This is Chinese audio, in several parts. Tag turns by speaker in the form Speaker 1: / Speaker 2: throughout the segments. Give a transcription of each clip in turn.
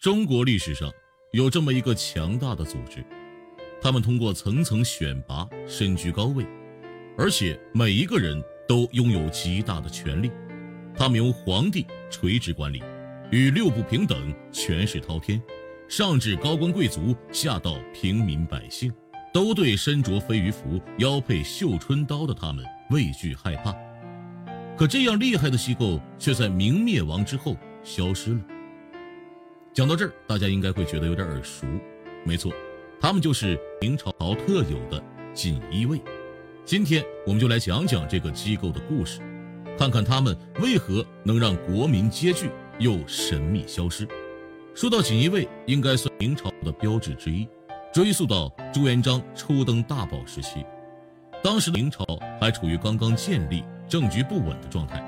Speaker 1: 中国历史上有这么一个强大的组织，他们通过层层选拔，身居高位，而且每一个人都拥有极大的权力。他们由皇帝垂直管理，与六部平等，权势滔天，上至高官贵族，下到平民百姓，都对身着飞鱼服、腰佩绣春刀的他们畏惧害怕。可这样厉害的机构，却在明灭亡之后消失了。讲到这儿，大家应该会觉得有点耳熟。没错，他们就是明朝特有的锦衣卫。今天我们就来讲讲这个机构的故事，看看他们为何能让国民皆惧又神秘消失。说到锦衣卫，应该算明朝的标志之一。追溯到朱元璋初登大宝时期，当时的明朝还处于刚刚建立、政局不稳的状态。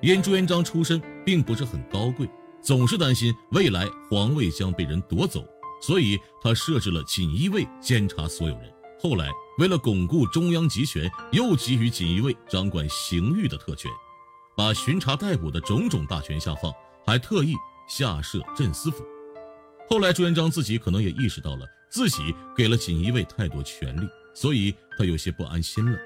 Speaker 1: 因朱元璋出身并不是很高贵。总是担心未来皇位将被人夺走，所以他设置了锦衣卫监察所有人。后来，为了巩固中央集权，又给予锦衣卫掌管刑狱的特权，把巡查逮捕的种种大权下放，还特意下设镇司府。后来，朱元璋自己可能也意识到了自己给了锦衣卫太多权力，所以他有些不安心了。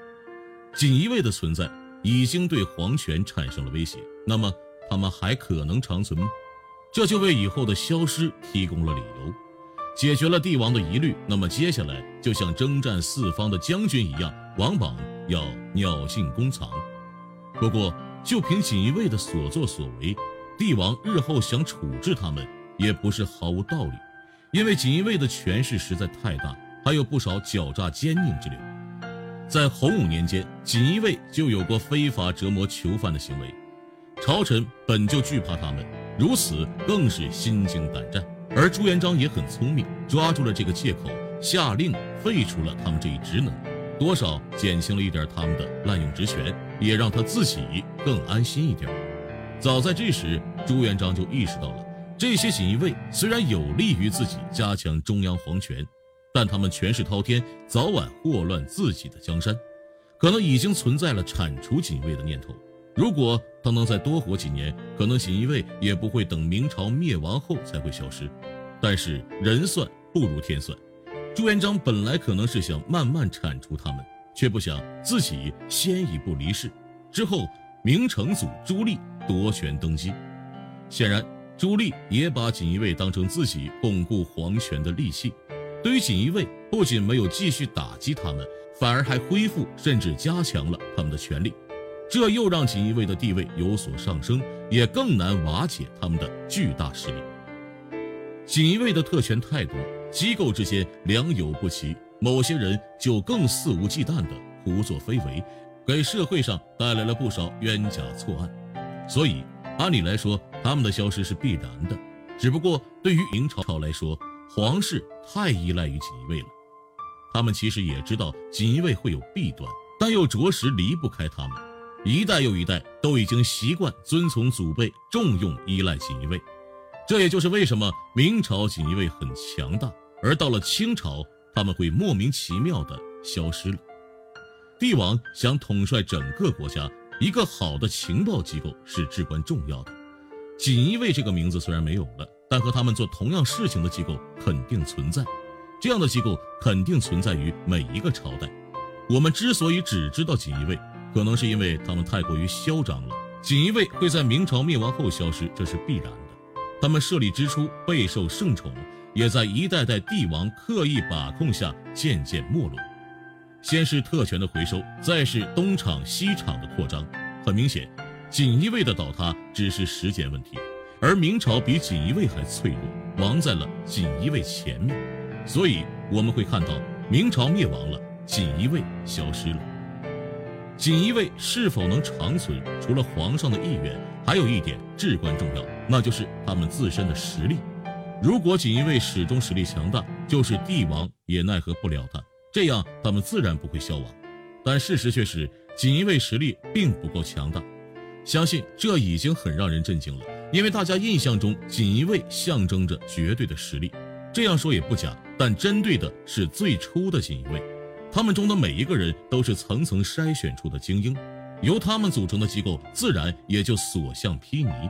Speaker 1: 锦衣卫的存在已经对皇权产生了威胁，那么他们还可能长存吗？这就为以后的消失提供了理由，解决了帝王的疑虑。那么接下来就像征战四方的将军一样，往往要鸟尽弓藏。不过，就凭锦衣卫的所作所为，帝王日后想处置他们也不是毫无道理，因为锦衣卫的权势实在太大，还有不少狡诈奸佞之流。在洪武年间，锦衣卫就有过非法折磨囚犯的行为，朝臣本就惧怕他们。如此更是心惊胆战，而朱元璋也很聪明，抓住了这个借口，下令废除了他们这一职能，多少减轻了一点他们的滥用职权，也让他自己更安心一点。早在这时，朱元璋就意识到了，这些锦衣卫虽然有利于自己加强中央皇权，但他们权势滔天，早晚祸乱自己的江山，可能已经存在了铲除锦衣卫的念头。如果他能再多活几年，可能锦衣卫也不会等明朝灭亡后才会消失。但是人算不如天算，朱元璋本来可能是想慢慢铲除他们，却不想自己先一步离世。之后，明成祖朱棣夺权登基，显然朱棣也把锦衣卫当成自己巩固皇权的利器。对于锦衣卫，不仅没有继续打击他们，反而还恢复甚至加强了他们的权力。这又让锦衣卫的地位有所上升，也更难瓦解他们的巨大势力。锦衣卫的特权太多，机构之间良莠不齐，某些人就更肆无忌惮地胡作非为，给社会上带来了不少冤假错案。所以，按理来说，他们的消失是必然的。只不过，对于明朝来说，皇室太依赖于锦衣卫了，他们其实也知道锦衣卫会有弊端，但又着实离不开他们。一代又一代都已经习惯遵从祖辈，重用依赖锦衣卫，这也就是为什么明朝锦衣卫很强大，而到了清朝，他们会莫名其妙的消失了。帝王想统帅整个国家，一个好的情报机构是至关重要的。锦衣卫这个名字虽然没有了，但和他们做同样事情的机构肯定存在，这样的机构肯定存在于每一个朝代。我们之所以只知道锦衣卫。可能是因为他们太过于嚣张了。锦衣卫会在明朝灭亡后消失，这是必然的。他们设立之初备受圣宠，也在一代代帝王刻意把控下渐渐没落。先是特权的回收，再是东厂西厂的扩张。很明显，锦衣卫的倒塌只是时间问题。而明朝比锦衣卫还脆弱，亡在了锦衣卫前面。所以我们会看到，明朝灭亡了，锦衣卫消失了。锦衣卫是否能长存，除了皇上的意愿，还有一点至关重要，那就是他们自身的实力。如果锦衣卫始终实力强大，就是帝王也奈何不了他，这样他们自然不会消亡。但事实却是，锦衣卫实力并不够强大。相信这已经很让人震惊了，因为大家印象中锦衣卫象征着绝对的实力，这样说也不假。但针对的是最初的锦衣卫。他们中的每一个人都是层层筛选出的精英，由他们组成的机构自然也就所向披靡。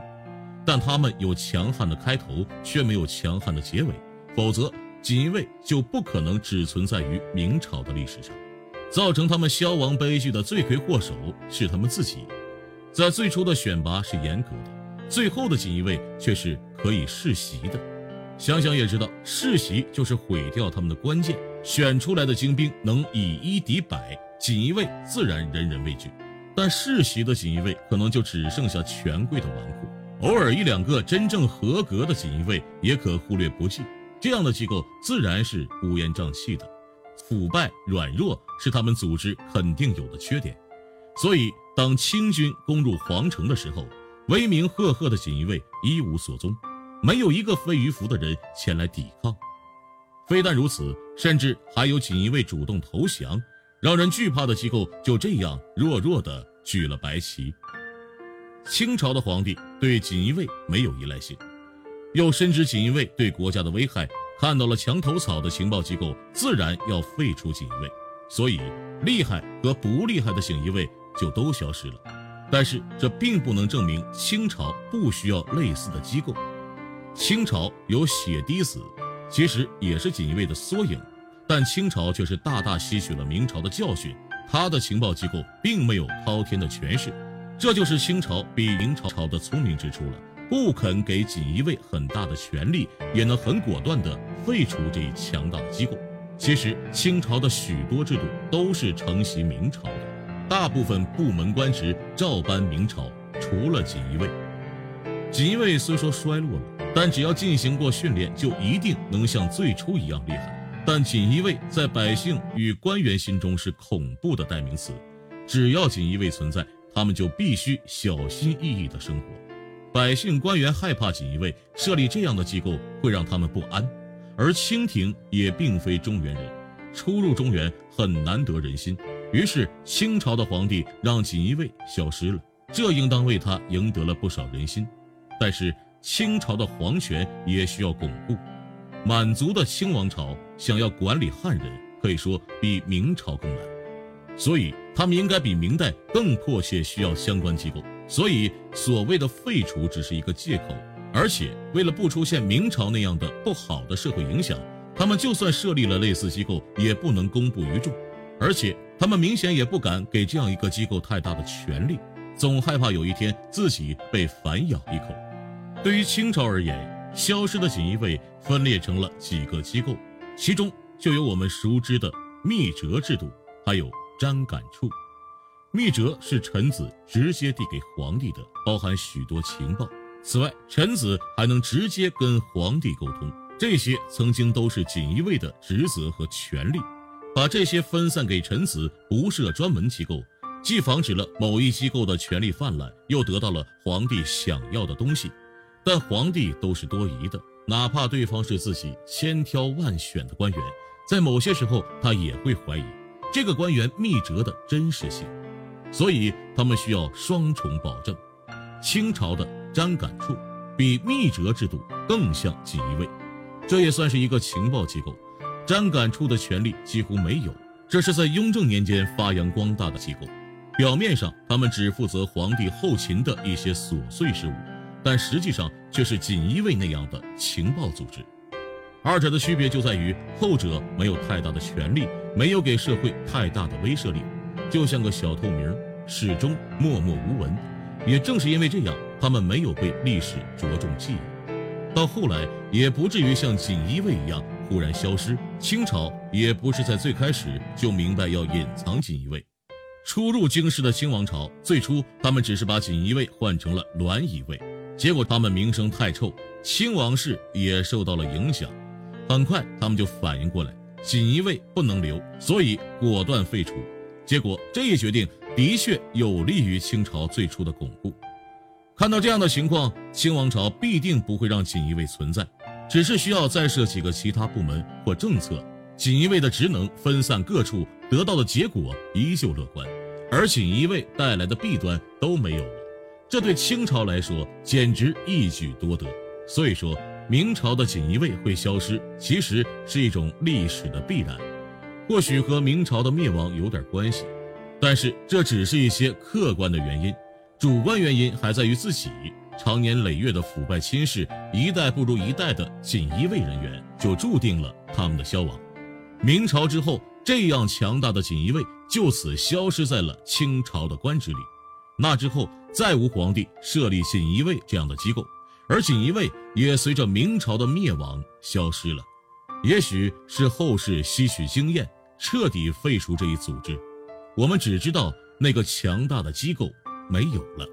Speaker 1: 但他们有强悍的开头，却没有强悍的结尾，否则锦衣卫就不可能只存在于明朝的历史上。造成他们消亡悲剧的罪魁祸首是他们自己。在最初的选拔是严格的，最后的锦衣卫却是可以世袭的。想想也知道，世袭就是毁掉他们的关键。选出来的精兵能以一敌百，锦衣卫自然人人畏惧。但世袭的锦衣卫可能就只剩下权贵的纨绔，偶尔一两个真正合格的锦衣卫也可忽略不计。这样的机构自然是乌烟瘴气的，腐败软弱是他们组织肯定有的缺点。所以，当清军攻入皇城的时候，威名赫赫的锦衣卫一无所踪，没有一个飞鱼服的人前来抵抗。非但如此，甚至还有锦衣卫主动投降。让人惧怕的机构就这样弱弱的举了白旗。清朝的皇帝对锦衣卫没有依赖性，又深知锦衣卫对国家的危害，看到了墙头草的情报机构自然要废除锦衣卫，所以厉害和不厉害的锦衣卫就都消失了。但是这并不能证明清朝不需要类似的机构。清朝有血滴子，其实也是锦衣卫的缩影。但清朝却是大大吸取了明朝的教训，他的情报机构并没有滔天的权势，这就是清朝比明朝朝的聪明之处了。不肯给锦衣卫很大的权力，也能很果断地废除这一强大的机构。其实清朝的许多制度都是承袭明朝的，大部分部门官职照搬明朝，除了锦衣卫。锦衣卫虽说衰落了，但只要进行过训练，就一定能像最初一样厉害。但锦衣卫在百姓与官员心中是恐怖的代名词，只要锦衣卫存在，他们就必须小心翼翼地生活。百姓官员害怕锦衣卫，设立这样的机构会让他们不安。而清廷也并非中原人，初入中原很难得人心，于是清朝的皇帝让锦衣卫消失了，这应当为他赢得了不少人心。但是清朝的皇权也需要巩固。满族的清王朝想要管理汉人，可以说比明朝更难，所以他们应该比明代更迫切需要相关机构。所以所谓的废除只是一个借口，而且为了不出现明朝那样的不好的社会影响，他们就算设立了类似机构，也不能公布于众，而且他们明显也不敢给这样一个机构太大的权力，总害怕有一天自己被反咬一口。对于清朝而言。消失的锦衣卫分裂成了几个机构，其中就有我们熟知的密折制度，还有砧秆处。密折是臣子直接递给皇帝的，包含许多情报。此外，臣子还能直接跟皇帝沟通，这些曾经都是锦衣卫的职责和权利。把这些分散给臣子，不设专门机构，既防止了某一机构的权力泛滥，又得到了皇帝想要的东西。但皇帝都是多疑的，哪怕对方是自己千挑万选的官员，在某些时候他也会怀疑这个官员密折的真实性，所以他们需要双重保证。清朝的砧秆处比密折制度更像锦衣卫，这也算是一个情报机构。砧秆处的权力几乎没有，这是在雍正年间发扬光大的机构。表面上他们只负责皇帝后勤的一些琐碎事务。但实际上却是锦衣卫那样的情报组织，二者的区别就在于后者没有太大的权力，没有给社会太大的威慑力，就像个小透明，始终默默无闻。也正是因为这样，他们没有被历史着重记忆，到后来也不至于像锦衣卫一样忽然消失。清朝也不是在最开始就明白要隐藏锦衣卫，初入京师的清王朝，最初他们只是把锦衣卫换成了栾衣卫。结果他们名声太臭，清王室也受到了影响。很快，他们就反应过来，锦衣卫不能留，所以果断废除。结果这一决定的确有利于清朝最初的巩固。看到这样的情况，清王朝必定不会让锦衣卫存在，只是需要再设几个其他部门或政策。锦衣卫的职能分散各处，得到的结果依旧乐观，而锦衣卫带来的弊端都没有。这对清朝来说简直一举多得，所以说明朝的锦衣卫会消失，其实是一种历史的必然，或许和明朝的灭亡有点关系，但是这只是一些客观的原因，主观原因还在于自己。长年累月的腐败侵蚀，一代不如一代的锦衣卫人员，就注定了他们的消亡。明朝之后，这样强大的锦衣卫就此消失在了清朝的官职里。那之后，再无皇帝设立锦衣卫这样的机构，而锦衣卫也随着明朝的灭亡消失了。也许是后世吸取经验，彻底废除这一组织。我们只知道那个强大的机构没有了。